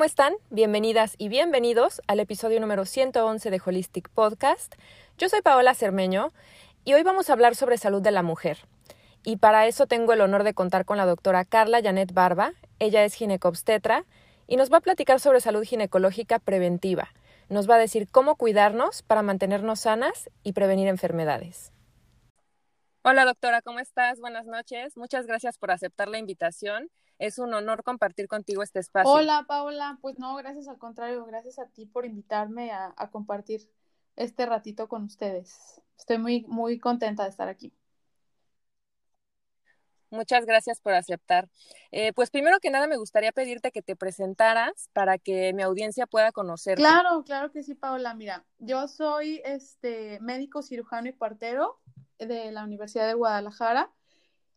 ¿cómo están? Bienvenidas y bienvenidos al episodio número 111 de Holistic Podcast. Yo soy Paola Cermeño y hoy vamos a hablar sobre salud de la mujer. Y para eso tengo el honor de contar con la doctora Carla Janet Barba. Ella es ginecobstetra y nos va a platicar sobre salud ginecológica preventiva. Nos va a decir cómo cuidarnos para mantenernos sanas y prevenir enfermedades. Hola doctora, ¿cómo estás? Buenas noches. Muchas gracias por aceptar la invitación es un honor compartir contigo este espacio. Hola, Paola. Pues no, gracias al contrario, gracias a ti por invitarme a, compartir este ratito con ustedes. Estoy muy, muy contenta de estar aquí. Muchas gracias por aceptar. Eh, pues primero que nada me gustaría pedirte que te presentaras para que mi audiencia pueda conocerte. Claro, claro que sí, Paola. Mira, yo soy este médico cirujano y partero de la Universidad de Guadalajara.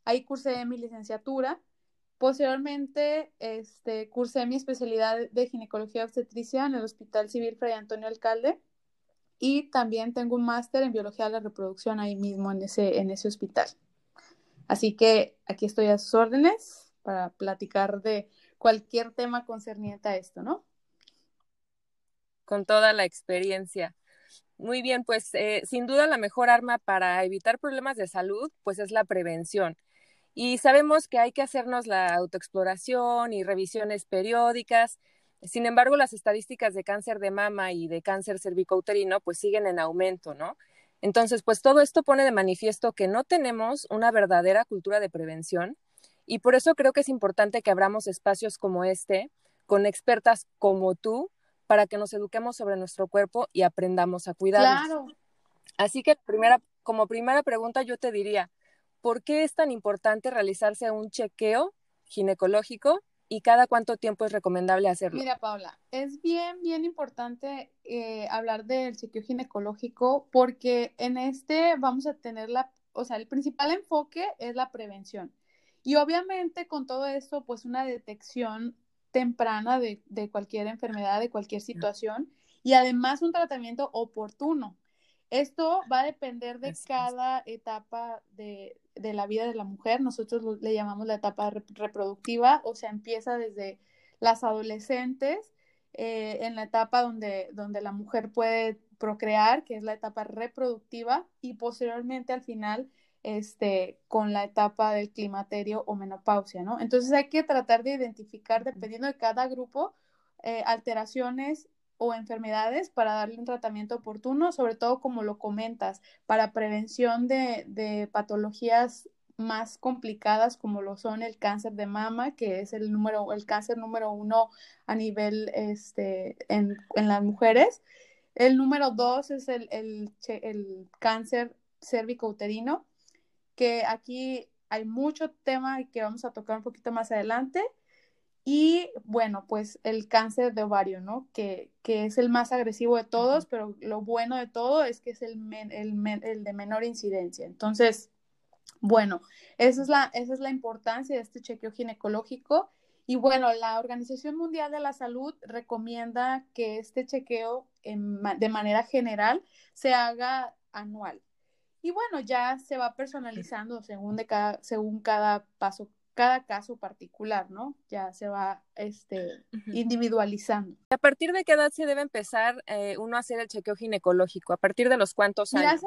Ahí cursé mi licenciatura Posteriormente, este, cursé mi especialidad de ginecología obstetricia en el Hospital Civil Fray Antonio Alcalde y también tengo un máster en biología de la reproducción ahí mismo en ese, en ese hospital. Así que aquí estoy a sus órdenes para platicar de cualquier tema concerniente a esto, ¿no? Con toda la experiencia. Muy bien, pues eh, sin duda la mejor arma para evitar problemas de salud, pues es la prevención. Y sabemos que hay que hacernos la autoexploración y revisiones periódicas. Sin embargo, las estadísticas de cáncer de mama y de cáncer cervicouterino pues siguen en aumento, ¿no? Entonces, pues todo esto pone de manifiesto que no tenemos una verdadera cultura de prevención y por eso creo que es importante que abramos espacios como este con expertas como tú para que nos eduquemos sobre nuestro cuerpo y aprendamos a cuidarnos. Claro. Así que primera, como primera pregunta yo te diría, ¿por qué es tan importante realizarse un chequeo ginecológico y cada cuánto tiempo es recomendable hacerlo? Mira, Paula, es bien, bien importante eh, hablar del chequeo ginecológico porque en este vamos a tener la, o sea, el principal enfoque es la prevención. Y obviamente con todo esto, pues una detección temprana de, de cualquier enfermedad, de cualquier situación y además un tratamiento oportuno. Esto va a depender de cada etapa de, la vida de la mujer. Nosotros le llamamos la etapa reproductiva, o sea, empieza desde las adolescentes, eh, en la etapa donde, donde la mujer puede procrear, que es la etapa reproductiva, y posteriormente al final este, con la etapa del climaterio o menopausia, ¿no? Entonces hay que tratar de identificar, dependiendo de cada grupo, eh, alteraciones o enfermedades para darle un tratamiento oportuno, sobre todo como lo comentas, para prevención de, patologías más complicadas como lo son el cáncer de mama, que es el número, el cáncer número uno a nivel este, en, las mujeres. El número dos es el, el, el cáncer cérvico-uterino, que aquí hay mucho tema que vamos a tocar un poquito más adelante. Y bueno, pues el cáncer de ovario, ¿no? Que, que es el más agresivo de todos, pero lo bueno de todo es que es el, el, de menor incidencia. Entonces, bueno, esa es, la, esa es la importancia de este chequeo ginecológico. Y bueno, la Organización Mundial de la Salud recomienda que este chequeo de manera general se haga anual. Y bueno, ya se va personalizando según, de cada, según cada paso cada caso particular, ¿no? Ya se va este, individualizando. ¿A partir de qué edad se debe empezar eh, uno a hacer el chequeo ginecológico? ¿A partir de los cuántos años?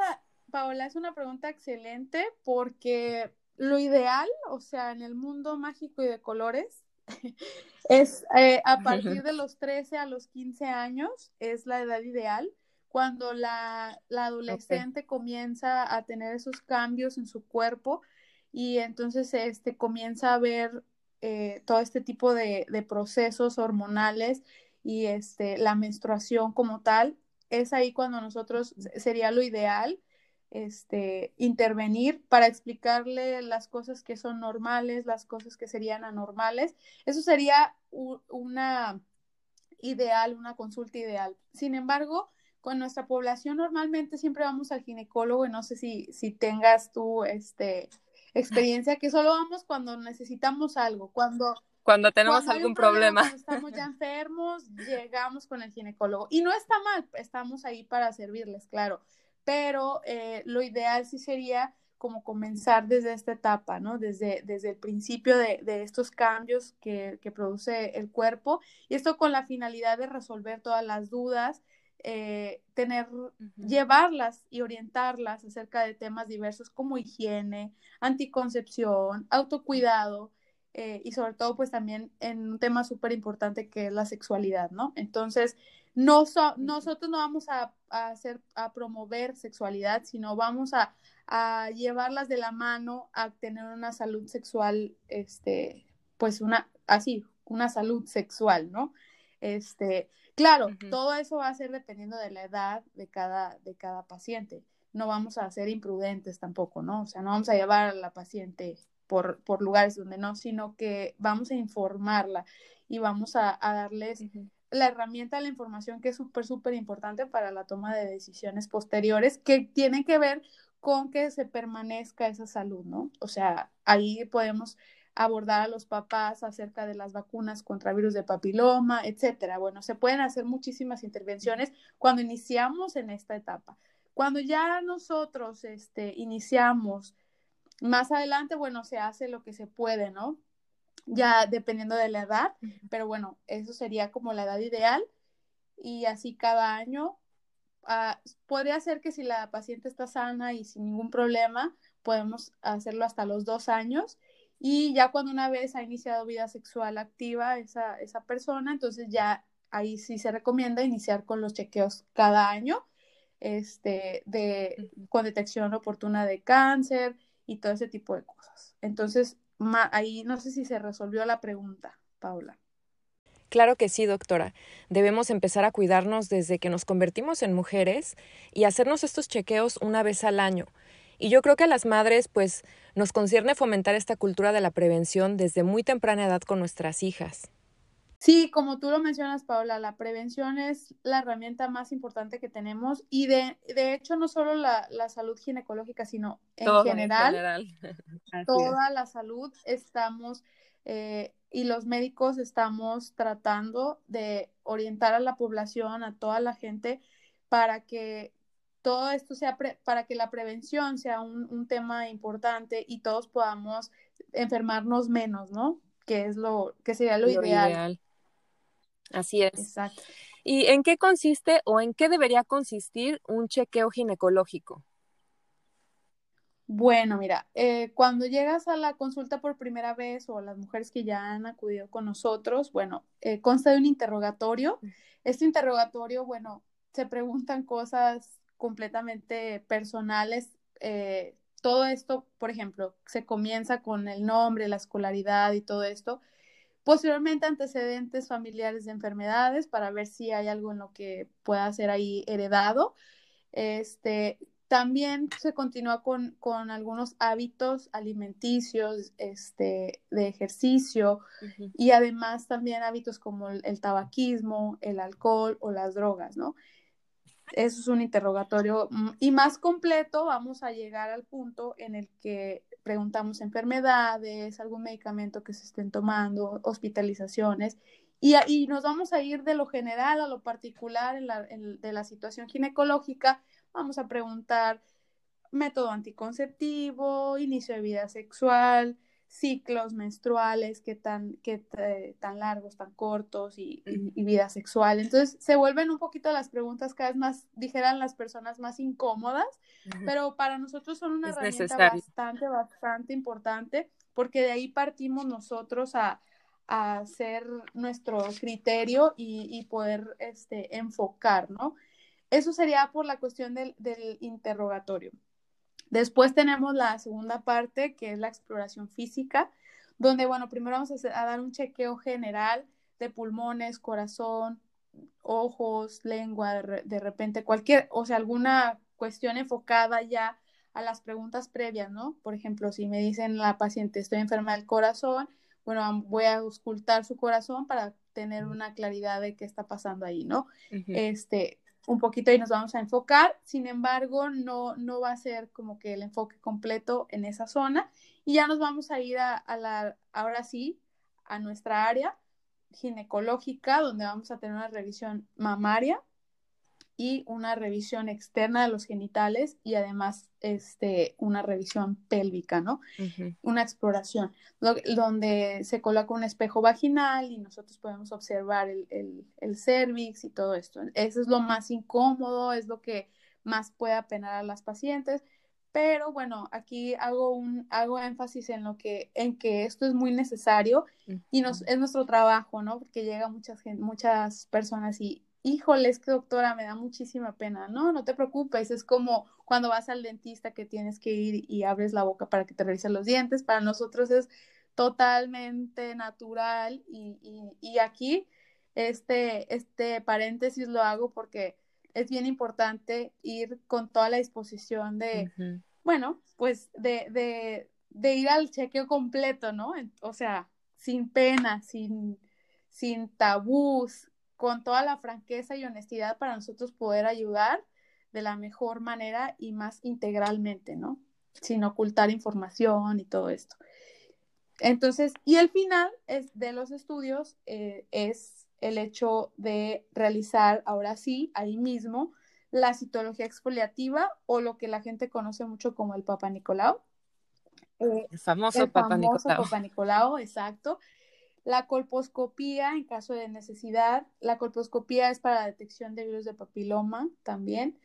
Paola, es una pregunta excelente porque lo ideal, o sea, en el mundo mágico y de colores, es eh, a partir de los 13 a los 15 años, es la edad ideal cuando la, adolescente comienza a tener esos cambios en su cuerpo y entonces este, comienza a ver eh, todo este tipo de, procesos hormonales y este, la menstruación como tal, es ahí cuando nosotros sería lo ideal este, intervenir para explicarle las cosas que son normales, las cosas que serían anormales. Eso sería una ideal, una consulta ideal. Sin embargo, con nuestra población normalmente siempre vamos al ginecólogo y no sé si, si tengas tú este, experiencia que solo vamos cuando necesitamos algo, cuando cuando tenemos algún problema. Cuando estamos ya enfermos, llegamos con el ginecólogo. Y no está mal, estamos ahí para servirles, claro. Pero eh, lo ideal sí sería como comenzar desde esta etapa, ¿no? Desde, desde el principio de, de estos cambios que, que, produce el cuerpo y esto con la finalidad de resolver todas las dudas, eh, tener, llevarlas y orientarlas acerca de temas diversos como higiene, anticoncepción, autocuidado eh, y sobre todo pues también en un tema súper importante que es la sexualidad, ¿no? Entonces, no nosotros no vamos a, a, hacer, a promover sexualidad, sino vamos a, a llevarlas de la mano a tener una salud sexual, este, pues una, así, una salud sexual, ¿no? Este, claro, todo eso va a ser dependiendo de la edad de cada, de cada paciente. No vamos a ser imprudentes tampoco, ¿no? O sea, no vamos a llevar a la paciente por, por lugares donde no, sino que vamos a informarla y vamos a, a darles la herramienta, la información que es súper, súper importante para la toma de decisiones posteriores que tienen que ver con que se permanezca esa salud, ¿no? O sea, ahí podemos abordar a los papás acerca de las vacunas contra virus de papiloma, etcétera. Bueno, se pueden hacer muchísimas intervenciones cuando iniciamos en esta etapa. Cuando ya nosotros este, iniciamos más adelante, bueno, se hace lo que se puede, ¿no? Ya dependiendo de la edad, pero bueno, eso sería como la edad ideal y así cada año. Uh, podría ser que si la paciente está sana y sin ningún problema, podemos hacerlo hasta los dos años y ya cuando una vez ha iniciado vida sexual activa esa, esa persona, entonces ya ahí sí se recomienda iniciar con los chequeos cada año, este, de, con detección oportuna de cáncer y todo ese tipo de cosas. Entonces, ahí no sé si se resolvió la pregunta, Paula. Claro que sí, doctora. Debemos empezar a cuidarnos desde que nos convertimos en mujeres y hacernos estos chequeos una vez al año. Y yo creo que a las madres, pues, nos concierne fomentar esta cultura de la prevención desde muy temprana edad con nuestras hijas. Sí, como tú lo mencionas, Paula, la prevención es la herramienta más importante que tenemos y de, de hecho no solo la, la salud ginecológica, sino en general, en general. toda la salud estamos eh, y los médicos estamos tratando de orientar a la población, a toda la gente, para que todo esto sea para que la prevención sea un, tema importante y todos podamos enfermarnos menos, ¿no? Que es lo que sería lo, ideal. Así es. Exacto. ¿Y en qué consiste o en qué debería consistir un chequeo ginecológico? Bueno, mira, eh, cuando llegas a la consulta por primera vez o las mujeres que ya han acudido con nosotros, bueno, eh, consta de un interrogatorio. Este interrogatorio, bueno, se preguntan cosas completamente personales. Eh, todo esto, por ejemplo, se comienza con el nombre, la escolaridad y todo esto. Posteriormente, antecedentes familiares de enfermedades para ver si hay algo en lo que pueda ser ahí heredado. Este, también se continúa con, con algunos hábitos alimenticios, este, de ejercicio y además también hábitos como el, el, tabaquismo, el alcohol o las drogas, ¿no? Eso es un interrogatorio mm, y más completo vamos a llegar al punto en el que preguntamos enfermedades, algún medicamento que se estén tomando, hospitalizaciones y, y nos vamos a ir de lo general a lo particular en la, de la situación ginecológica. Vamos a preguntar método anticonceptivo, inicio de vida sexual, ciclos menstruales, qué tan, qué tan largos, tan cortos y, vida sexual. Entonces se vuelven un poquito las preguntas cada vez más, dijeran las personas, más incómodas, pero para nosotros son una herramienta bastante, bastante importante porque de ahí partimos nosotros a, a hacer nuestro criterio y, poder este, enfocar, ¿no? Eso sería por la cuestión del, del interrogatorio. Después tenemos la segunda parte, que es la exploración física, donde, bueno, primero vamos a, dar un chequeo general de pulmones, corazón, ojos, lengua, de, repente cualquier, o sea, alguna cuestión enfocada ya a las preguntas previas, ¿no? Por ejemplo, si me dicen la paciente estoy enferma del corazón, bueno, voy a auscultar su corazón para tener una claridad de qué está pasando ahí, ¿no? Este, un poquito y nos vamos a enfocar, sin embargo, no, no va a ser como que el enfoque completo en esa zona. Y ya nos vamos a ir a, la, ahora sí, a nuestra área ginecológica, donde vamos a tener una revisión mamaria y una revisión externa de los genitales y además este, una revisión pélvica, ¿no? Una exploración, donde se coloca un espejo vaginal y nosotros podemos observar el, el, el cervix y todo esto. Eso es lo más incómodo, es lo que más puede apenar a las pacientes, pero bueno, aquí hago un hago énfasis en lo que en que esto es muy necesario y nos, es nuestro trabajo, ¿no? Porque llega muchas muchas personas y híjole, es que doctora, me da muchísima pena. No, no te preocupes, es como cuando vas al dentista que tienes que ir y abres la boca para que te revisen los dientes. Para nosotros es totalmente natural y, y, aquí este, este paréntesis lo hago porque es bien importante ir con toda la disposición de, bueno, pues de, de, de, ir al chequeo completo, ¿no? O sea, sin pena, sin, sin tabús, con toda la franqueza y honestidad para nosotros poder ayudar de la mejor manera y más integralmente, ¿no? Sin ocultar información y todo esto. Entonces, y el final es, de los estudios eh, es el hecho de realizar, ahora sí, ahí mismo, la citología exfoliativa o lo que la gente conoce mucho como el Papa Nicolau. Eh, el famoso, el Papa, famoso Papa Nicolau, exacto. La colposcopía en caso de necesidad. La colposcopía es para la detección de virus de papiloma también.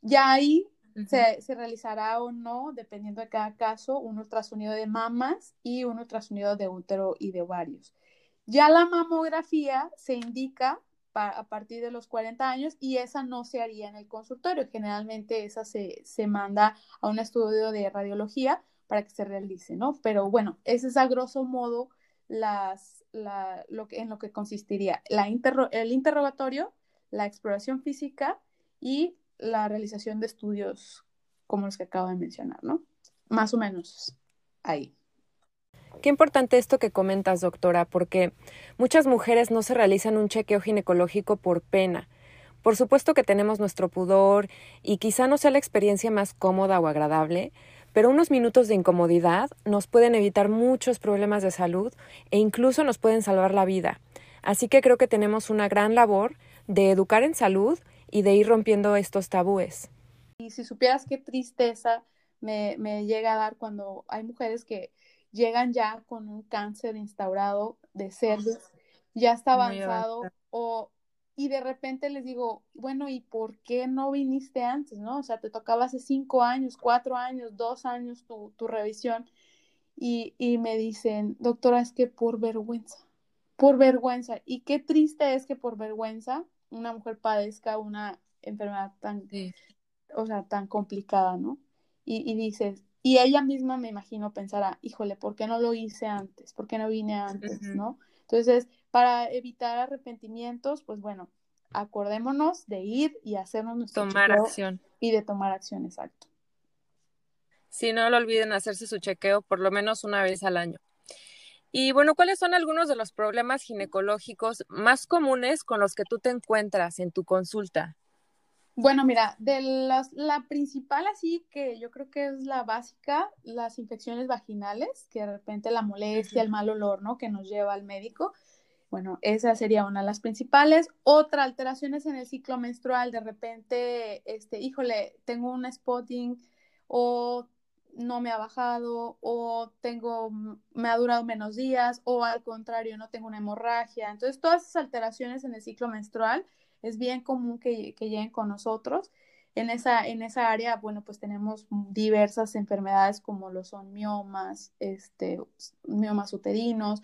Ya ahí se, realizará o no, dependiendo de cada caso, un ultrasonido de mamas y un ultrasonido de útero y de ovarios. Ya la mamografía se indica a partir de los 40 años y esa no se haría en el consultorio. Generalmente esa se, se manda a un estudio de radiología para que se realice, ¿no? Pero bueno, ese es a grosso modo las, lo que, en lo que consistiría la el interrogatorio, la exploración física y la realización de estudios como los que acabo de mencionar, ¿no? Más o menos ahí. Qué importante esto que comentas, doctora, porque muchas mujeres no se realizan un chequeo ginecológico por pena. Por supuesto que tenemos nuestro pudor y quizá no sea la experiencia más cómoda o agradable, pero unos minutos de incomodidad nos pueden evitar muchos problemas de salud e incluso nos pueden salvar la vida. Así que creo que tenemos una gran labor de educar en salud y de ir rompiendo estos tabúes. Y si supieras qué tristeza me, llega a dar cuando hay mujeres que llegan ya con un cáncer instaurado de cervix, ya está avanzado o y de repente les digo, bueno, ¿y por qué no viniste antes, no? O sea, te tocaba hace cinco años, cuatro años, dos años tu, tu revisión y, y me dicen, doctora, es que por vergüenza, por vergüenza. Y qué triste es que por vergüenza una mujer padezca una enfermedad tan, o sea, tan complicada, ¿no? Y, y dices, y ella misma me imagino pensará, híjole, ¿por qué no lo hice antes? ¿Por qué no vine antes, no? Entonces, para evitar arrepentimientos, pues bueno, acordémonos de ir y hacernos nuestro tomar acción y de tomar acción, exacto. Si no lo olviden hacerse su chequeo por lo menos una vez al año. Y bueno, ¿cuáles son algunos de los problemas ginecológicos más comunes con los que tú te encuentras en tu consulta? Bueno, mira, de las, la principal así que yo creo que es la básica, las infecciones vaginales, que de repente la molestia, el mal olor, ¿no? Que nos lleva al médico. Bueno, esa sería una de las principales. Otra, alteraciones en el ciclo menstrual. De repente, este, híjole, tengo un spotting o no me ha bajado o tengo, me ha durado menos días o al contrario, no tengo una hemorragia. Entonces, todas esas alteraciones en el ciclo menstrual es bien común que, que lleguen con nosotros. En esa, en esa área, bueno, pues tenemos diversas enfermedades como lo son miomas, este, miomas uterinos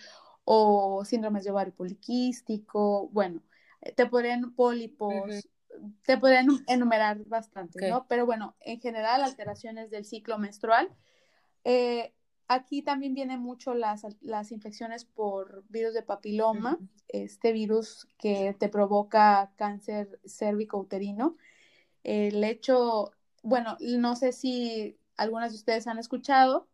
o síndromes de ovario poliquístico, bueno, eh, te podrían pólipos, te podrían enumerar bastante, ¿no? Pero bueno, en general, alteraciones del ciclo menstrual. Eh, aquí también vienen mucho las, las, infecciones por virus de papiloma, este virus que te provoca cáncer cérvico-uterino. El hecho, bueno, no sé si algunas de ustedes han escuchado,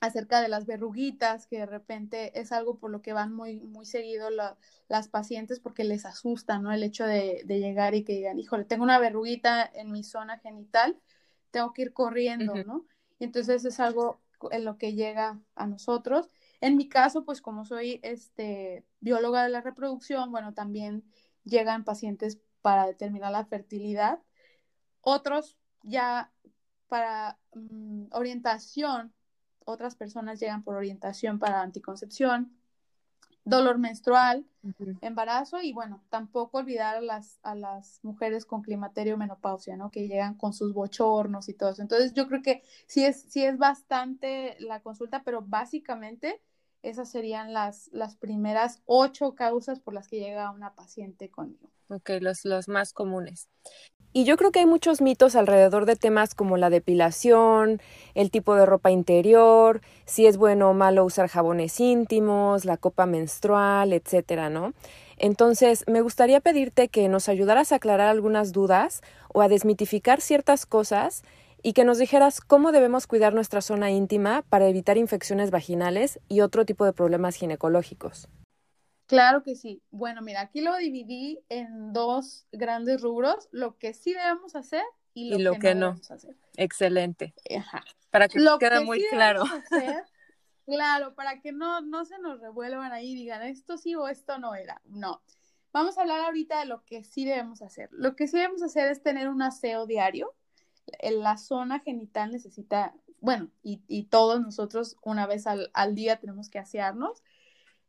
acerca de las verruguitas, que de repente es algo por lo que van muy, muy seguido las pacientes porque les asusta, ¿no? El hecho de, llegar y que digan, híjole, tengo una verruguita en mi zona genital, tengo que ir corriendo, ¿no? Y entonces es algo en lo que llega a nosotros. En mi caso, pues como soy este, bióloga de la reproducción, bueno, también llegan pacientes para determinar la fertilidad. Otros ya para mm, orientación, otras personas llegan por orientación para anticoncepción, dolor menstrual, embarazo y bueno, tampoco olvidar a las, a las mujeres con climaterio menopausia, ¿no? Que llegan con sus bochornos y todo eso. Entonces yo creo que sí es, sí es bastante la consulta, pero básicamente esas serían las, las primeras ocho causas por las que llega una paciente conmigo. Ok, los, los más comunes. Y yo creo que hay muchos mitos alrededor de temas como la depilación, el tipo de ropa interior, si es bueno o malo usar jabones íntimos, la copa menstrual, etcétera, ¿no? Entonces, me gustaría pedirte que nos ayudaras a aclarar algunas dudas o a desmitificar ciertas cosas y que nos dijeras cómo debemos cuidar nuestra zona íntima para evitar infecciones vaginales y otro tipo de problemas ginecológicos. Claro que sí. Bueno, mira, aquí lo dividí en dos grandes rubros, lo que sí debemos hacer y lo, que, no, debemos hacer. Excelente. Para que lo quede muy claro. claro, para que no, no se nos revuelvan ahí y digan esto sí o esto no era. No. Vamos a hablar ahorita de lo que sí debemos hacer. Lo que sí debemos hacer es tener un aseo diario, la zona genital necesita, bueno, y, todos nosotros una vez al, día tenemos que asearnos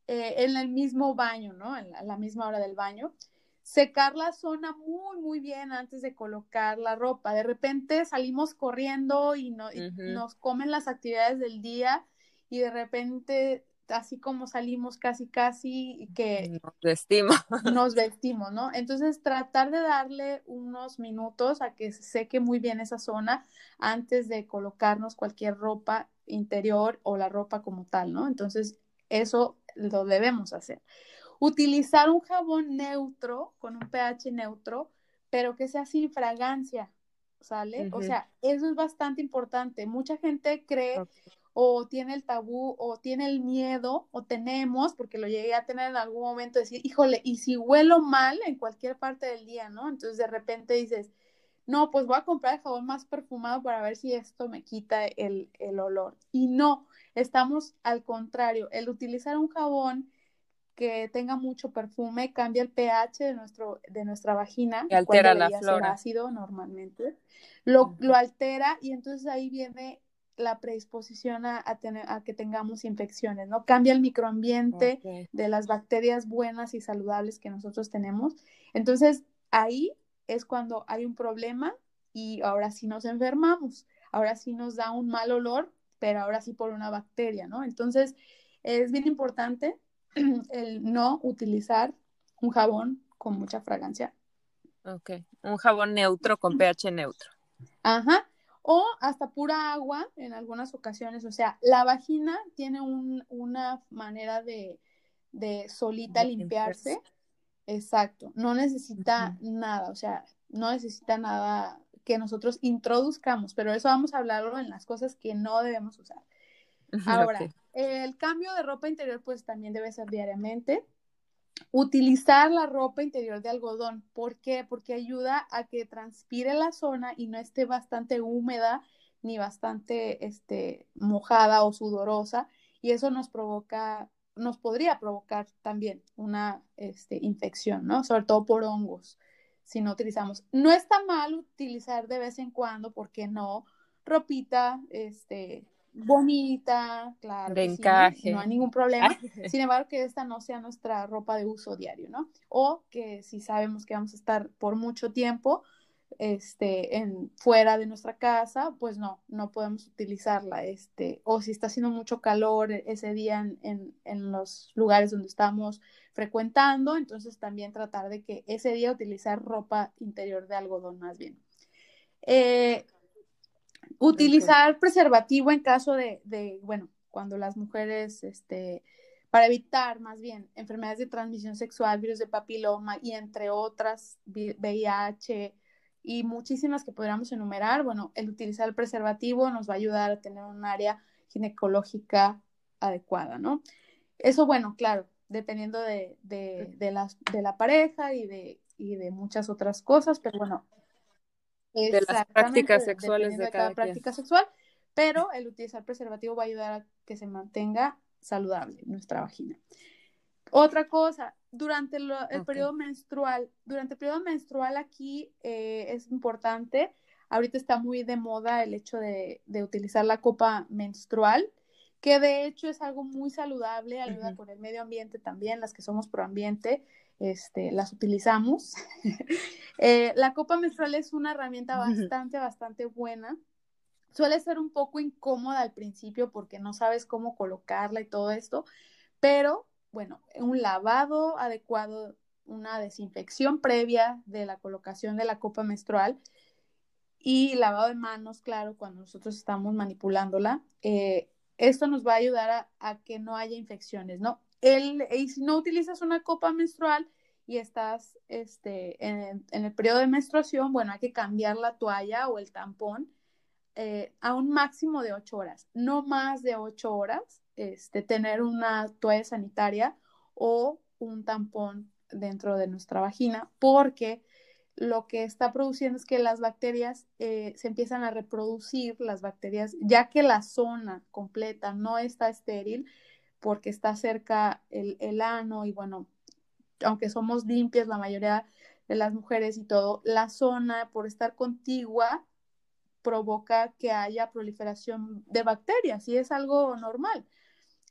eh, en el mismo baño, ¿no? En la, misma hora del baño. Secar la zona muy, muy bien antes de colocar la ropa. De repente salimos corriendo y, no, y nos comen las actividades del día y de repente así como salimos casi casi que nos vestimos. Nos vestimos, ¿no? Entonces tratar de darle unos minutos a que se seque muy bien esa zona antes de colocarnos cualquier ropa interior o la ropa como tal, ¿no? Entonces eso lo debemos hacer. Utilizar un jabón neutro con un pH neutro, pero que sea sin fragancia, ¿sale? O sea, eso es bastante importante. Mucha gente cree o tiene el tabú o tiene el miedo o tenemos, porque lo llegué a tener en algún momento, decir, híjole, y si huelo mal en cualquier parte del día, ¿no? Entonces de repente dices, no, pues voy a comprar el jabón más perfumado para ver si esto me quita el, olor. Y no, estamos al contrario, el utilizar un jabón que tenga mucho perfume cambia el pH de, nuestro, de nuestra vagina, y altera la flora. ácido normalmente, lo, lo altera y entonces ahí viene la predisposición a, tener, a que tengamos infecciones, ¿no? Cambia el microambiente de las bacterias buenas y saludables que nosotros tenemos. Entonces, ahí es cuando hay un problema y ahora sí nos enfermamos, ahora sí nos da un mal olor, pero ahora sí por una bacteria, ¿no? Entonces, es bien importante el no utilizar un jabón con mucha fragancia. Ok, un jabón neutro con pH neutro. Ajá, o hasta pura agua en algunas ocasiones. O sea, la vagina tiene una manera de, solita limpiarse. Exacto, no necesita nada, o sea, no necesita nada que nosotros introduzcamos, pero eso vamos a hablarlo en las cosas que no debemos usar. Ahora, el cambio de ropa interior pues también debe ser diariamente. Utilizar la ropa interior de algodón. ¿Por qué? Porque ayuda a que transpire la zona y no esté bastante húmeda ni bastante este, mojada o sudorosa. Y eso nos provoca, nos podría provocar también una este, infección, ¿no? Sobre todo por hongos, si no utilizamos. No está mal utilizar de vez en cuando, porque no? Ropita, este, bonita, claro. De encaje. no hay ningún problema. Sin embargo, que esta no sea nuestra ropa de uso diario, ¿no? O que si sabemos que vamos a estar por mucho tiempo este, en, fuera de nuestra casa, pues no, no podemos utilizarla. Este, o si está haciendo mucho calor ese día en, en, los lugares donde estamos frecuentando, entonces también tratar de que ese día utilizar ropa interior de algodón más bien. Eh, Utilizar preservativo en caso de, de, bueno, cuando las mujeres, este, para evitar más bien enfermedades de transmisión sexual, virus de papiloma y entre otras, VIH y muchísimas que podríamos enumerar, bueno, el utilizar el preservativo nos va a ayudar a tener un área ginecológica adecuada, ¿no? Eso, bueno, claro, dependiendo de, de, de, de la pareja y de, y de muchas otras cosas, pero bueno, de las prácticas sexuales de, cada, práctica sexual, pero el utilizar preservativo va a ayudar a que se mantenga saludable nuestra vagina. Otra cosa, durante el periodo menstrual, durante el periodo menstrual aquí eh, es importante, ahorita está muy de moda el hecho de, utilizar la copa menstrual, que de hecho es algo muy saludable, ayuda con el medio ambiente también, las que somos pro ambiente, este, las utilizamos. Eh, la copa menstrual es una herramienta bastante, bastante buena. Suele ser un poco incómoda al principio porque no sabes cómo colocarla y todo esto, pero bueno, un lavado adecuado, una desinfección previa de la colocación de la copa menstrual y lavado de manos, claro, cuando nosotros estamos manipulándola. Eh, esto nos va a ayudar a, que no haya infecciones, ¿no? El, y si no utilizas una copa menstrual y estás este, en, el periodo de menstruación, bueno, hay que cambiar la toalla o el tampón eh, a un máximo de ocho horas, no más de ocho horas, este, tener una toalla sanitaria o un tampón dentro de nuestra vagina, porque lo que está produciendo es que las bacterias eh, se empiezan a reproducir, las bacterias, ya que la zona completa no está estéril, porque está cerca el, el ano y bueno, aunque somos limpias la mayoría de las mujeres y todo, la zona por estar contigua provoca que haya proliferación de bacterias y es algo normal.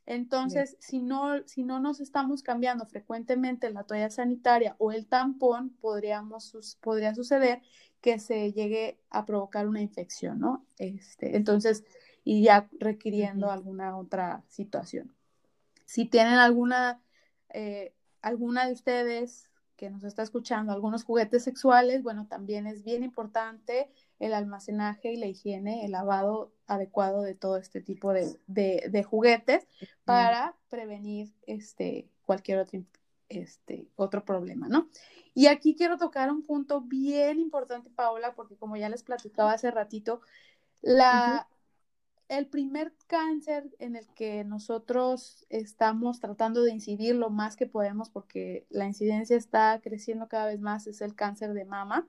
Entonces, si no, si no nos estamos cambiando frecuentemente la toalla sanitaria o el tampón, podríamos, podría suceder que se llegue a provocar una infección, ¿no? Este, entonces, y ya requiriendo alguna otra situación. Si tienen alguna, eh, alguna de ustedes que nos está escuchando, algunos juguetes sexuales, bueno, también es bien importante el almacenaje y la higiene, el lavado adecuado de todo este tipo de, juguetes para prevenir este, cualquier otro, este, otro problema, ¿no? Y aquí quiero tocar un punto bien importante, Paola, porque como ya les platicaba hace ratito, la, el primer cáncer en el que nosotros estamos tratando de incidir lo más que podemos, porque la incidencia está creciendo cada vez más, es el cáncer de mama.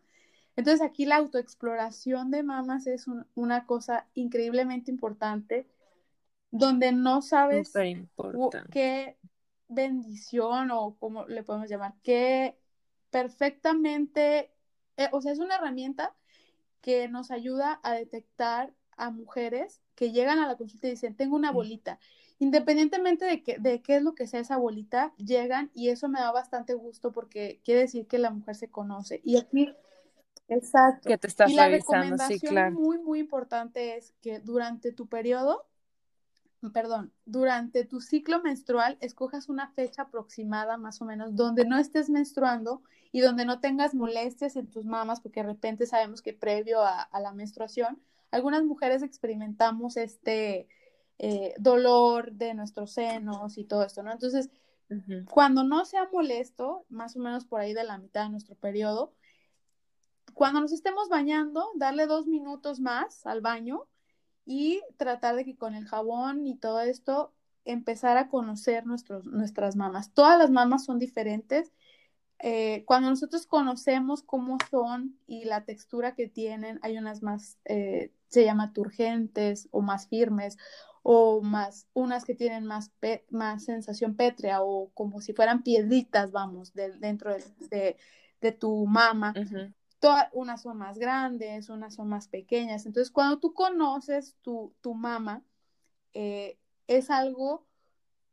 Entonces aquí la autoexploración de mamas es una cosa increíblemente importante, donde no sabes qué bendición o cómo le podemos llamar, que perfectamente, eh, o sea, es una herramienta que nos ayuda a detectar a mujeres que llegan a la consulta y dicen, tengo una bolita. Independientemente de, que, de qué es lo que sea esa bolita, llegan y eso me da bastante gusto porque quiere decir que la mujer se conoce. Y aquí Exacto. Que te estás y la recomendación muy, muy importante es que durante tu periodo, perdón, durante tu ciclo menstrual, escojas una fecha aproximada más o menos donde no estés menstruando y donde no tengas molestias en tus mamas, porque de repente sabemos que previo a, la menstruación, algunas mujeres experimentamos este eh, dolor de nuestros senos y todo esto, ¿no? Entonces, cuando no sea molesto, más o menos por ahí de la mitad de nuestro periodo, cuando nos estemos bañando, darle dos minutos más al baño y tratar de que con el jabón y todo esto empezar a conocer nuestros, nuestras mamas. Todas las mamas son diferentes. Eh, cuando nosotros conocemos cómo son y la textura que tienen, hay unas más, eh, se llama turgentes o más firmes, o más, unas que tienen más, más sensación pétrea o como si fueran piedritas, vamos, dentro de, de, tu mama unas son más grandes, unas son más pequeñas. Entonces, cuando tú conoces tu, tu mama, eh, es algo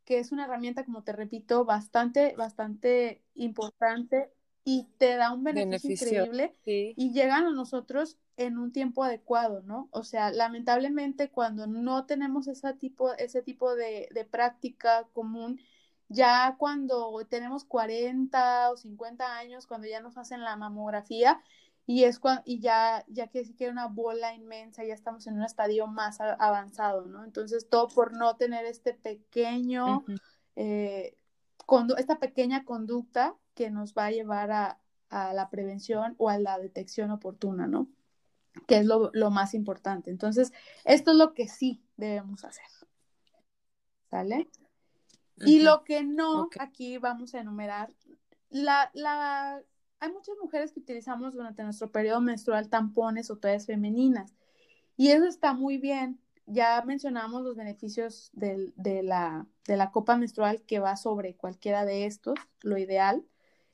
que es una herramienta, como te repito, bastante, bastante importante y te da un beneficio, increíble y llegan a nosotros en un tiempo adecuado, ¿no? O sea, lamentablemente cuando no tenemos ese tipo, ese tipo de, de práctica común, ya cuando tenemos 40 o 50 años, cuando ya nos hacen la mamografía, y es cuando, y ya, ya que si quiere una bola inmensa, ya estamos en un estadio más avanzado, ¿no? Entonces, todo por no tener este pequeño, eh, esta pequeña conducta que nos va a llevar a, la prevención o a la detección oportuna, ¿no? Que es lo, más importante. Entonces, esto es lo que sí debemos hacer. ¿Sale? Y lo que no, aquí vamos a enumerar. La, la hay muchas mujeres que utilizamos durante nuestro periodo menstrual tampones o toallas femeninas y eso está muy bien, ya mencionamos los beneficios de, la, de la copa menstrual que va sobre cualquiera de estos. Lo ideal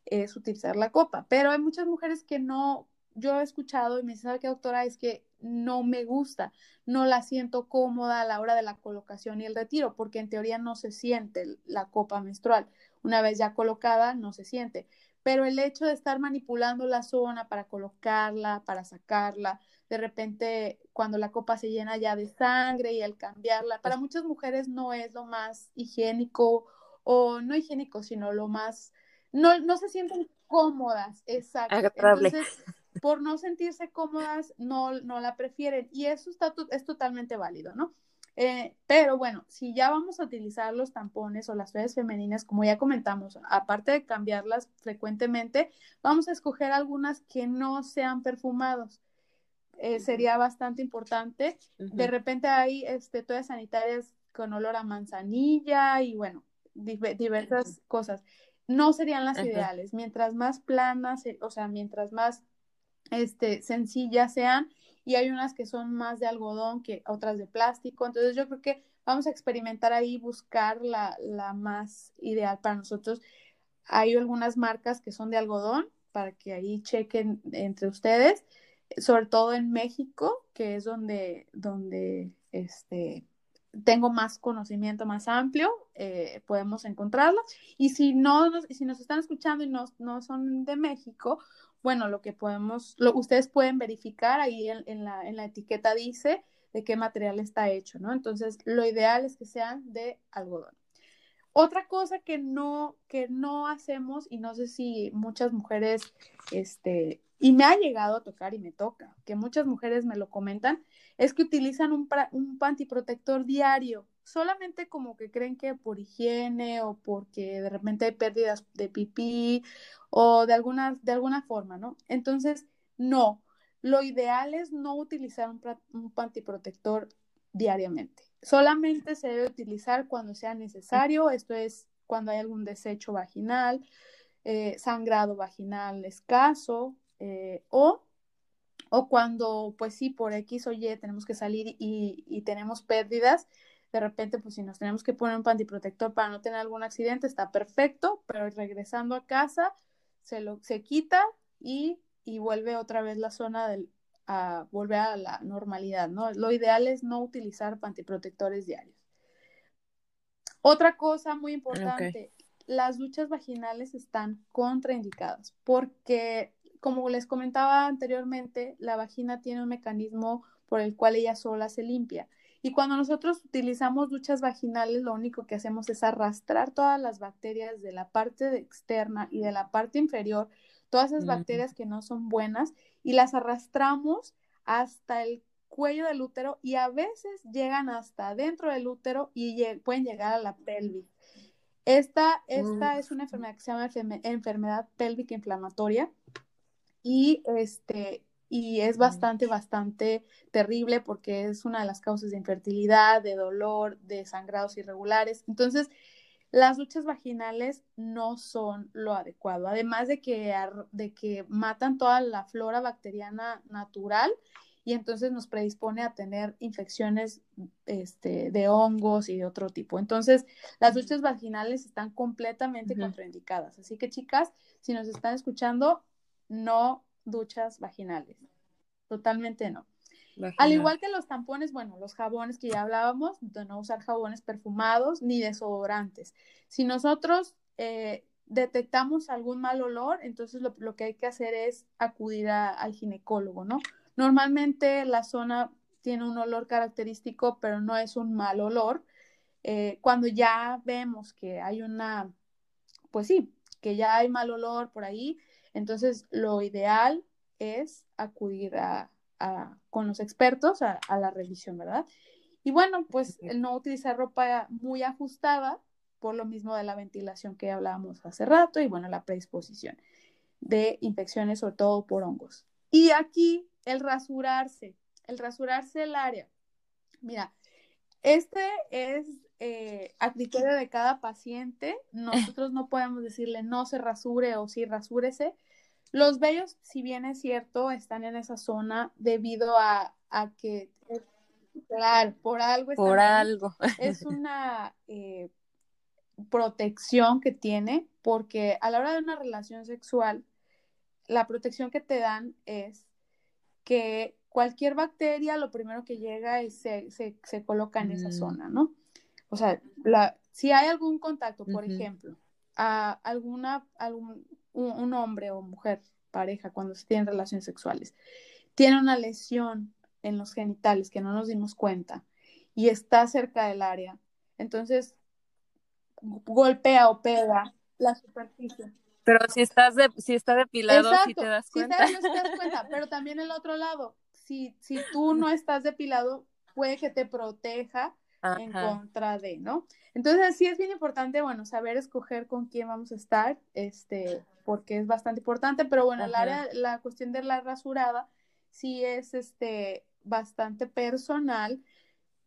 es utilizar la copa, pero hay muchas mujeres que no, yo he escuchado y me dicen, ¿sabe qué doctora? Es que no me gusta, no la siento cómoda a la hora de la colocación y el retiro, porque en teoría no se siente la copa menstrual. Una vez ya colocada, no se siente. Pero el hecho de estar manipulando la zona para colocarla, para sacarla, de repente cuando la copa se llena ya de sangre y al cambiarla, para muchas mujeres no es lo más higiénico o no higiénico, sino lo más, no, no se sienten cómodas, exacto. Entonces, por no sentirse cómodas, no, no la prefieren. Y eso está, es totalmente válido, ¿no? Eh, pero bueno, si ya vamos a utilizar los tampones o las toallas femeninas, como ya comentamos, aparte de cambiarlas frecuentemente, vamos a escoger algunas que no sean perfumados. Eh, sería bastante importante. De repente hay este, toallas sanitarias con olor a manzanilla y bueno, diversas cosas. No serían las ideales. Mientras más planas, eh, o sea, mientras más este, sencillas sean, y hay unas que son más de algodón que otras de plástico. Entonces yo creo que vamos a experimentar ahí, buscar la, la más ideal para nosotros. Hay algunas marcas que son de algodón para que ahí chequen entre ustedes, sobre todo en México, que es donde, donde este, tengo más conocimiento más amplio, eh, podemos encontrarlas. Y si no, si nos están escuchando y no, no son de México, bueno, lo que podemos, lo, ustedes pueden verificar ahí en, la, en la etiqueta dice de qué material está hecho, ¿no? Entonces, lo ideal es que sean de algodón. Otra cosa que no, que no hacemos, y no sé si muchas mujeres, este, y me ha llegado a tocar y me toca, que muchas mujeres me lo comentan, es que utilizan un, un pantiprotector diario solamente como que creen que por higiene o porque de repente hay pérdidas de pipí o de alguna, de alguna forma, ¿no? Entonces, no, lo ideal es no utilizar un, pantiprotector diariamente. Solamente se debe utilizar cuando sea necesario, esto es cuando hay algún desecho vaginal, eh, sangrado vaginal escaso eh, o, o cuando, pues sí, por X o Y tenemos que salir y, y tenemos pérdidas, de repente, pues si nos tenemos que poner un pantiprotector para no tener algún accidente, está perfecto, pero regresando a casa, se, lo, se quita y, y vuelve otra vez la zona del, a volver a la normalidad, ¿no? Lo ideal es no utilizar pantiprotectores diarios. Otra cosa muy importante, las duchas vaginales están contraindicadas porque, como les comentaba anteriormente, la vagina tiene un mecanismo por el cual ella sola se limpia. Y cuando nosotros utilizamos duchas vaginales, lo único que hacemos es arrastrar todas las bacterias de la parte externa y de la parte inferior, todas esas bacterias que no son buenas, y las arrastramos hasta el cuello del útero y a veces llegan hasta dentro del útero y pueden llegar a la pelvis. Esta, esta es una enfermedad que se llama enfermedad pélvica inflamatoria y este, y es bastante, bastante terrible porque es una de las causas de infertilidad, de dolor, de sangrados irregulares. Entonces, las luchas vaginales no son lo adecuado, además de que, de que matan toda la flora bacteriana natural y entonces nos predispone a tener infecciones este, de hongos y de otro tipo. Entonces, las luchas vaginales están completamente contraindicadas. Así que, chicas, si nos están escuchando, no duchas vaginales. Totalmente no. Al igual que los tampones, bueno, los jabones que ya hablábamos, de no usar jabones perfumados ni desodorantes. Si nosotros eh, detectamos algún mal olor, entonces lo, que hay que hacer es acudir al ginecólogo, ¿no? Normalmente la zona tiene un olor característico, pero no es un mal olor. Eh, cuando ya vemos que hay una, pues sí, que ya hay mal olor por ahí, entonces, lo ideal es acudir a, con los expertos a, la revisión, ¿verdad? Y bueno, pues el no utilizar ropa muy ajustada por lo mismo de la ventilación que hablábamos hace rato y bueno, la predisposición de infecciones, sobre todo por hongos. Y aquí el rasurarse, el rasurarse el área. Mira, este es eh, a criterio de cada paciente. Nosotros no podemos decirle no se rasure o sí rasúrese. Los vellos, si bien es cierto, están en esa zona debido a, que Claro, por algo. Por algo. Es una eh, protección que tiene, porque a la hora de una relación sexual, la protección que te dan es que cualquier bacteria lo primero que llega es se, se, coloca en esa mm. zona, ¿no? O sea, la, si hay algún contacto, por ejemplo, a alguna, algún, un, hombre o mujer, pareja, cuando se tienen relaciones sexuales, tiene una lesión en los genitales que no nos dimos cuenta y está cerca del área, entonces golpea o pega la superficie. Pero si estás de, si está depilado, si te das cuenta. Si te das cuenta, pero también el otro lado, si, si tú no estás depilado, puede que te proteja en contra de, ¿no? Entonces sí es bien importante, bueno, saber escoger con quién vamos a estar, este, porque es bastante importante, pero bueno, área, la cuestión de la rasurada sí es, este, bastante personal.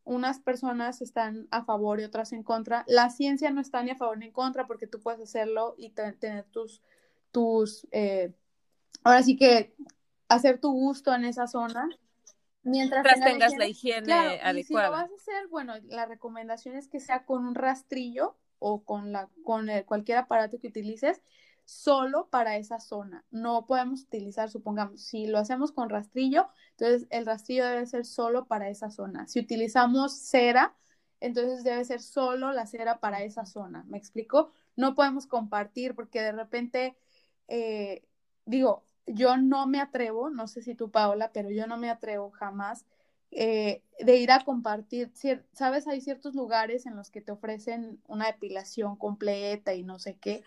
Unas personas están a favor y otras en contra. La ciencia no está ni a favor ni en contra porque tú puedes hacerlo y tener tus, tus, eh, ahora sí que hacer tu gusto en esa zona Mientras tengas, la higiene, adecuada. Y si lo vas a hacer, bueno, la recomendación es que sea con un rastrillo o con, la, con cualquier aparato que utilices solo para esa zona. No podemos utilizar, supongamos, si lo hacemos con rastrillo, entonces el rastrillo debe ser solo para esa zona. Si utilizamos cera, entonces debe ser solo la cera para esa zona. ¿Me explico? No podemos compartir porque de repente, eh, digo, yo no me atrevo, no sé si tú, Paola, pero yo no me atrevo jamás eh, de ir a compartir, sabes, hay ciertos lugares en los que te ofrecen una depilación completa y no sé qué,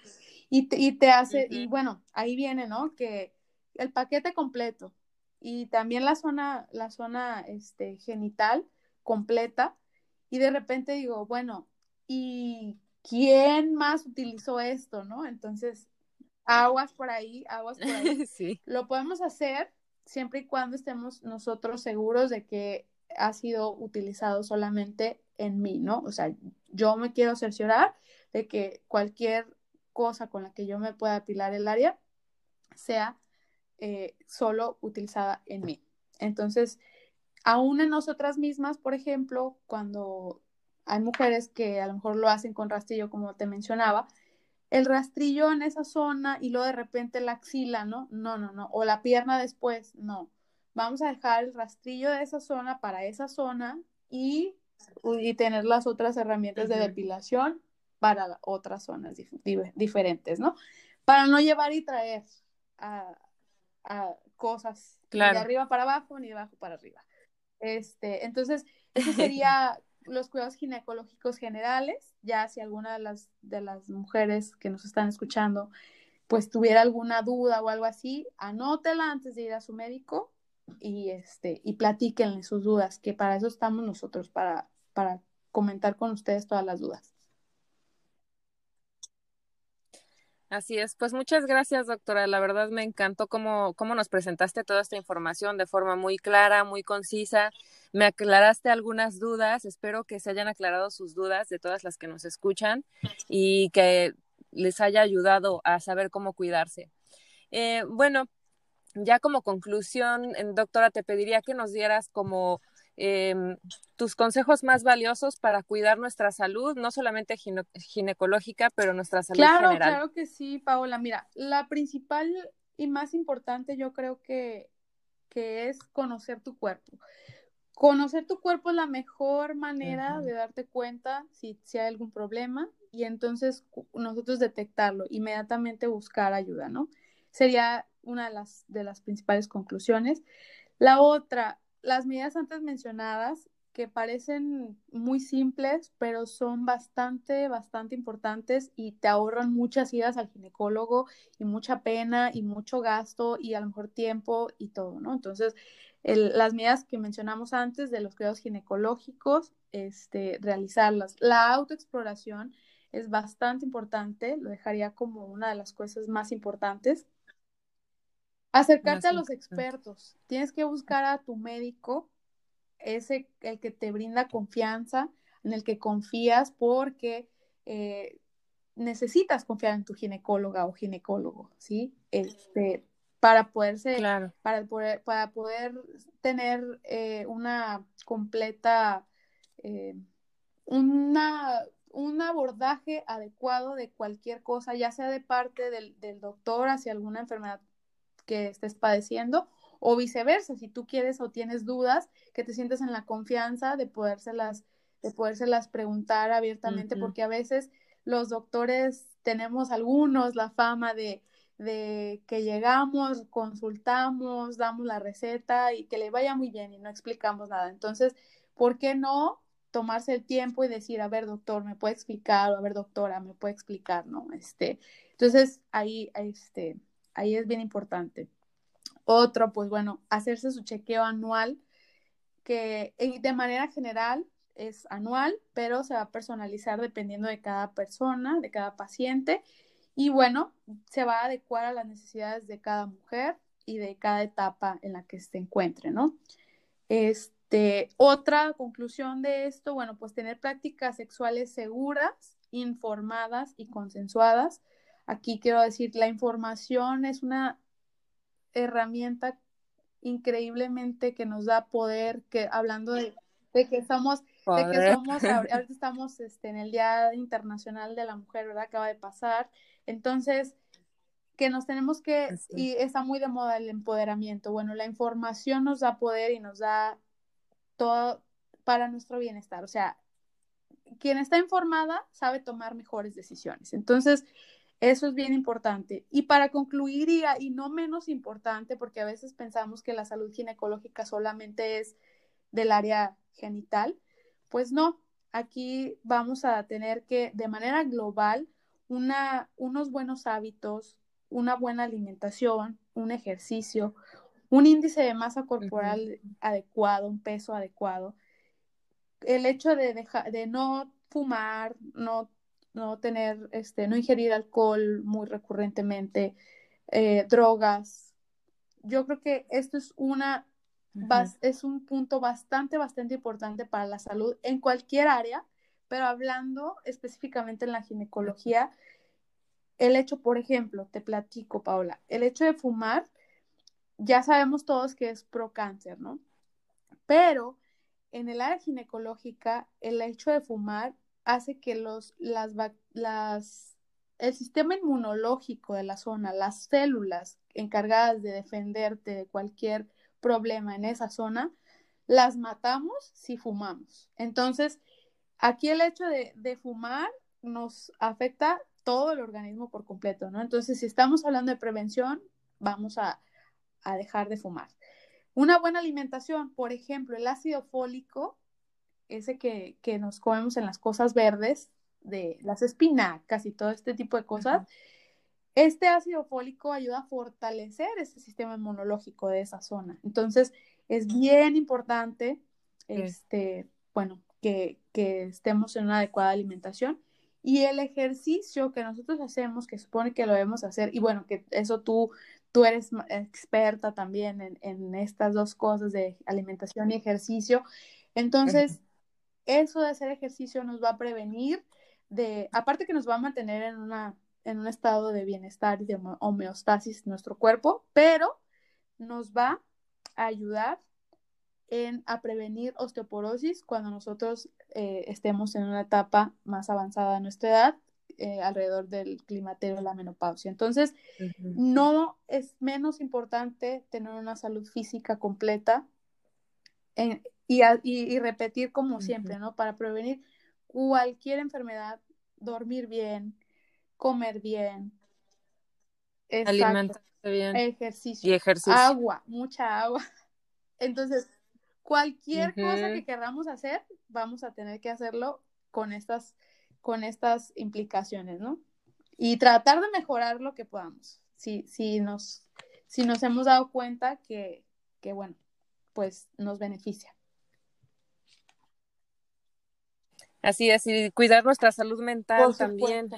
y te, y te hace, y bueno, ahí viene, ¿no? Que el paquete completo y también la zona, la zona este, genital completa, y de repente digo, bueno, ¿y quién más utilizó esto, no? Entonces, aguas por ahí, aguas por ahí. sí. Lo podemos hacer siempre y cuando estemos nosotros seguros de que ha sido utilizado solamente en mí, ¿no? O sea, yo me quiero cerciorar de que cualquier cosa con la que yo me pueda apilar el área sea eh, solo utilizada en mí. Entonces, aún en nosotras mismas, por ejemplo, cuando hay mujeres que a lo mejor lo hacen con rastrillo, como te mencionaba, el rastrillo en esa zona y luego de repente la axila, ¿no? No, no, no. O la pierna después, no. Vamos a dejar el rastrillo de esa zona para esa zona y, y tener las otras herramientas de depilación para otras zonas diferentes, ¿no? Para no llevar y traer a, cosas de arriba para abajo ni de abajo para arriba. Este, entonces, eso sería los cuidados ginecológicos generales, ya si alguna de las, de las mujeres que nos están escuchando pues tuviera alguna duda o algo así, anótela antes de ir a su médico y este y platíquenle sus dudas, que para eso estamos nosotros para para comentar con ustedes todas las dudas. Así es, pues muchas gracias, doctora. La verdad me encantó cómo, cómo nos presentaste toda esta información de forma muy clara, muy concisa. Me aclaraste algunas dudas. Espero que se hayan aclarado sus dudas de todas las que nos escuchan y que les haya ayudado a saber cómo cuidarse. Eh, bueno, ya como conclusión, doctora, te pediría que nos dieras como Em, tus consejos más valiosos para cuidar nuestra salud, no solamente ginecológica, pero nuestra salud claro, general. Claro que sí, Paola. Mira, la principal y más importante yo creo que, que es conocer tu cuerpo. Conocer tu cuerpo es la mejor manera de darte cuenta si, si hay algún problema y entonces nosotros detectarlo, inmediatamente buscar ayuda, ¿no? Sería una de las, de las principales conclusiones. La otra, las medidas antes mencionadas, que parecen muy simples, pero son bastante, bastante importantes y te ahorran muchas idas al ginecólogo y mucha pena y mucho gasto y a lo mejor tiempo y todo, ¿no? Entonces, las medidas que mencionamos antes de los cuidados ginecológicos, este, realizarlas. La autoexploración es bastante importante, lo dejaría como una de las cosas más importantes. Acercarte a los expertos. Tienes que buscar a tu médico, ese el que te brinda confianza, en el que confías, porque eh, necesitas confiar en tu ginecóloga o ginecólogo, ¿sí? Este, para poderse, para, poder, para poder tener eh, una completa, eh, una, un abordaje adecuado de cualquier cosa, ya sea de parte del, del doctor hacia alguna enfermedad que estés padeciendo o viceversa, si tú quieres o tienes dudas, que te sientes en la confianza de podérselas, de podérselas preguntar abiertamente, porque a veces los doctores tenemos algunos la fama de, de que llegamos, consultamos, damos la receta y que le vaya muy bien y no explicamos nada. Entonces, ¿por qué no tomarse el tiempo y decir, a ver, doctor, me puede explicar, o a ver, doctora, me puede explicar, ¿no? Este, entonces, ahí, este, ahí es bien importante. Otro, pues bueno, hacerse su chequeo anual, que de manera general es anual, pero se va a personalizar dependiendo de cada persona, de cada paciente. Y bueno, se va a adecuar a las necesidades de cada mujer y de cada etapa en la que se encuentre, ¿no? Este, otra conclusión de esto, bueno, pues tener prácticas sexuales seguras, informadas y consensuadas. Aquí quiero decir, la información es una herramienta increíblemente que nos da poder, que hablando de, que somos, de que somos, ahorita estamos este, en el Día Internacional de la Mujer, ¿verdad? Acaba de pasar. Entonces, que nos tenemos que, y está muy de moda el empoderamiento. Bueno, la información nos da poder y nos da todo para nuestro bienestar. O sea, quien está informada sabe tomar mejores decisiones. Entonces, eso es bien importante. Y para concluir, y, no menos importante, porque a veces pensamos que la salud ginecológica solamente es del área genital, pues no, aquí vamos a tener que, de manera global, una, unos buenos hábitos, una buena alimentación, un ejercicio, un índice de masa corporal adecuado, un peso adecuado, el hecho de, dejar, de no fumar, no no tener, este, no ingerir alcohol muy recurrentemente, eh, drogas. Yo creo que esto es una, es un punto bastante, bastante importante para la salud en cualquier área, pero hablando específicamente en la ginecología, el hecho, por ejemplo, te platico, Paula, el hecho de fumar, ya sabemos todos que es pro cáncer, ¿no? Pero en el área ginecológica, el hecho de fumar hace que los, las, las, el sistema inmunológico de la zona, las células encargadas de defenderte de cualquier problema en esa zona, las matamos si fumamos. Entonces, aquí el hecho de, de fumar nos afecta todo el organismo por completo, ¿no? Entonces, si estamos hablando de prevención, vamos a, a dejar de fumar. Una buena alimentación, por ejemplo, el ácido fólico ese que, nos comemos en las cosas verdes, de las espinacas y todo este tipo de cosas, este ácido fólico ayuda a fortalecer ese sistema inmunológico de esa zona. Entonces, es bien importante, este, bueno, que, que estemos en una adecuada alimentación. Y el ejercicio que nosotros hacemos, que supone que lo debemos hacer, y bueno, que eso tú, tú eres experta también en, en estas dos cosas de alimentación y ejercicio. Entonces, eso de hacer ejercicio nos va a prevenir de, aparte que nos va a mantener en, una, en un estado de bienestar y de homeostasis nuestro cuerpo, pero nos va a ayudar en, a prevenir osteoporosis cuando nosotros eh, estemos en una etapa más avanzada de nuestra edad, eh, alrededor del climaterio, la menopausia. Entonces, no es menos importante tener una salud física completa en, y, repetir como siempre, ¿no? Para prevenir cualquier enfermedad, dormir bien, comer bien, alimentarse bien, ejercicio, y ejercicio, agua, mucha agua. Entonces, cualquier cosa que queramos hacer, vamos a tener que hacerlo con estas, con estas implicaciones, ¿no? Y tratar de mejorar lo que podamos. Si, si, nos, si nos hemos dado cuenta que, que, bueno, pues nos beneficia. Así es, y cuidar nuestra salud mental también,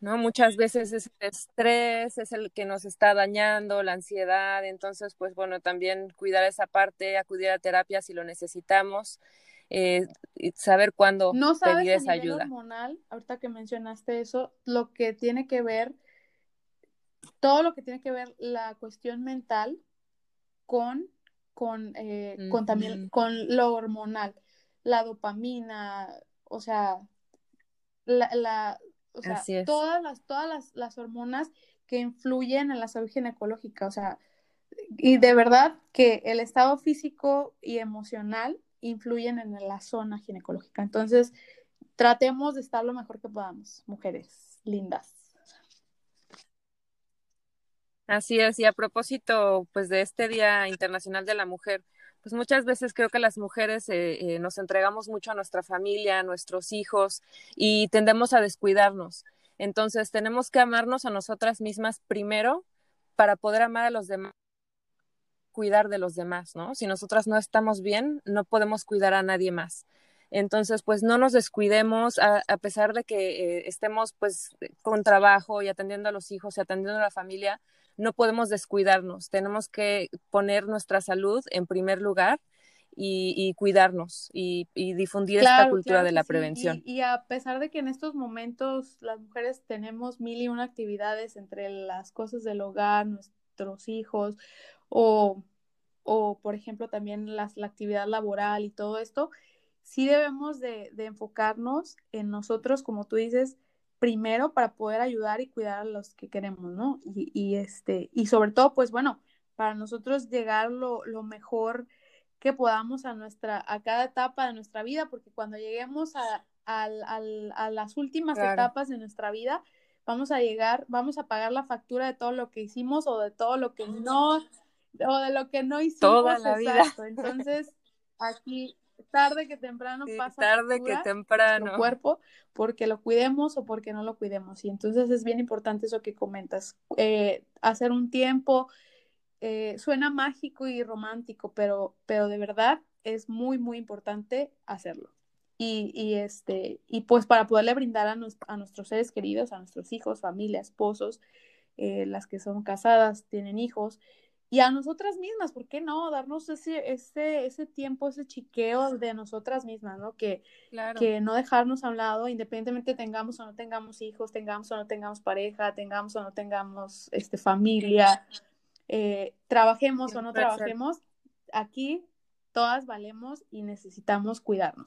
¿no? Muchas veces es el estrés, es el que nos está dañando, la ansiedad, entonces, pues bueno, también cuidar esa parte, acudir a terapia si lo necesitamos, eh, saber cuándo no pedir esa ayuda. hormonal, ahorita que mencionaste eso, lo que tiene que ver todo lo que tiene que ver la cuestión mental con, con, eh, con también con lo hormonal, la dopamina, o sea, la, la o sea, todas las, todas las, las hormonas que influyen en la salud ginecológica, o sea, y de verdad que el estado físico y emocional influyen en la zona ginecológica. Entonces, tratemos de estar lo mejor que podamos, mujeres lindas. Así es, y a propósito, pues de este Día Internacional de la Mujer, pues muchas veces creo que las mujeres eh, eh, nos entregamos mucho a nuestra familia, a nuestros hijos y tendemos a descuidarnos. Entonces tenemos que amarnos a nosotras mismas primero para poder amar a los demás, cuidar de los demás, ¿no? Si nosotras no estamos bien, no podemos cuidar a nadie más. Entonces, pues no nos descuidemos, a, pesar de que eh, estemos pues con trabajo y atendiendo a los hijos y atendiendo a la familia, no podemos descuidarnos. Tenemos que poner nuestra salud en primer lugar y, cuidarnos y, difundir esta cultura de la prevención. Y, a pesar de que en estos momentos las mujeres tenemos mil y una actividades entre las cosas del hogar, nuestros hijos o, o por ejemplo también las, la actividad laboral y todo esto, sí debemos de, de enfocarnos en nosotros, como tú dices, primero para poder ayudar y cuidar a los que queremos, ¿no? Y, y este, y sobre todo, pues bueno, para nosotros llegar lo, lo mejor que podamos a nuestra, a cada etapa de nuestra vida, porque cuando lleguemos a, a las últimas etapas de nuestra vida, vamos a llegar, vamos a pagar la factura de todo lo que hicimos o de todo lo que no, o de lo que no hicimos. Toda la vida. Entonces, aquí tarde que temprano pasa tarde que temprano cuerpo porque lo cuidemos o porque no lo cuidemos y entonces es bien importante eso que comentas eh, hacer un tiempo eh, suena mágico y romántico, pero, pero de verdad es muy, muy importante hacerlo. Y, y, este, y pues para poderle brindar a, a, nuestros seres queridos, a nuestros hijos, familia, esposos, eh, las que son casadas, tienen hijos, y a nosotras mismas, ¿por qué no? Darnos ese, ese, ese tiempo, ese chiqueo de nosotras mismas, ¿no? Que, que no dejarnos a un lado, independientemente tengamos o no tengamos hijos, tengamos o no tengamos pareja, tengamos o no tengamos este, familia, eh, trabajemos o no trabajemos, aquí todas valemos y necesitamos cuidarnos.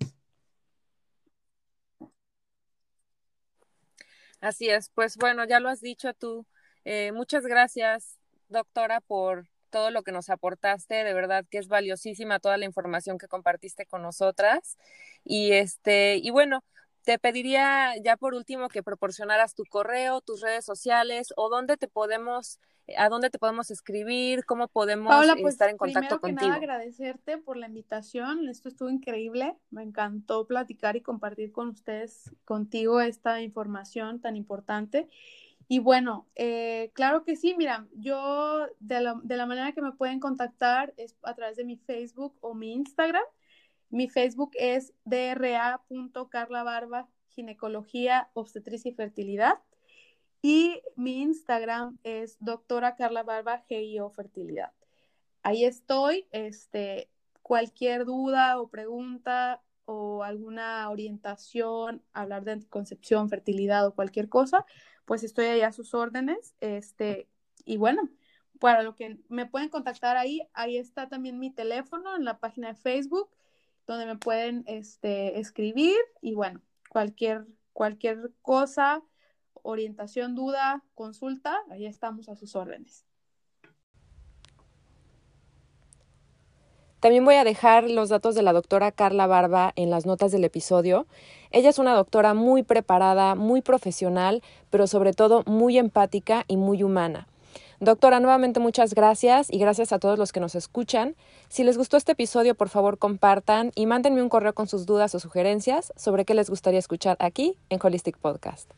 Así es, pues bueno, ya lo has dicho tú. Eh, muchas gracias, doctora, por todo lo que nos aportaste. De verdad que es valiosísima toda la información que compartiste con nosotras. Y este, y bueno, te pediría ya por último que proporcionaras tu correo, tus redes sociales o dónde te podemos a dónde te podemos escribir, cómo podemos pues, estar en contacto primero que Nada, agradecerte por la invitación, esto estuvo increíble, me encantó platicar y compartir con ustedes, contigo esta información tan importante. Y bueno, eh, claro que sí, mira, yo de la, de la manera que me pueden contactar es a través de mi Facebook o mi Instagram. Mi Facebook es dra.carlabarba, ginecología, obstetricia y fertilidad. Y mi Instagram es doctora Carla Barba GIO Fertilidad. Ahí estoy. Este, cualquier duda o pregunta o alguna orientación, hablar de anticoncepción, fertilidad o cualquier cosa, pues estoy ahí a sus órdenes. Este, y bueno, para lo que me pueden contactar ahí, ahí está también mi teléfono en la página de Facebook, donde me pueden este, escribir y bueno, cualquier, cualquier cosa orientación, duda, consulta, ahí estamos a sus órdenes. También voy a dejar los datos de la doctora Carla Barba en las notas del episodio. Ella es una doctora muy preparada, muy profesional, pero sobre todo muy empática y muy humana. Doctora, nuevamente muchas gracias y gracias a todos los que nos escuchan. Si les gustó este episodio, por favor compartan y mándenme un correo con sus dudas o sugerencias sobre qué les gustaría escuchar aquí en Holistic Podcast.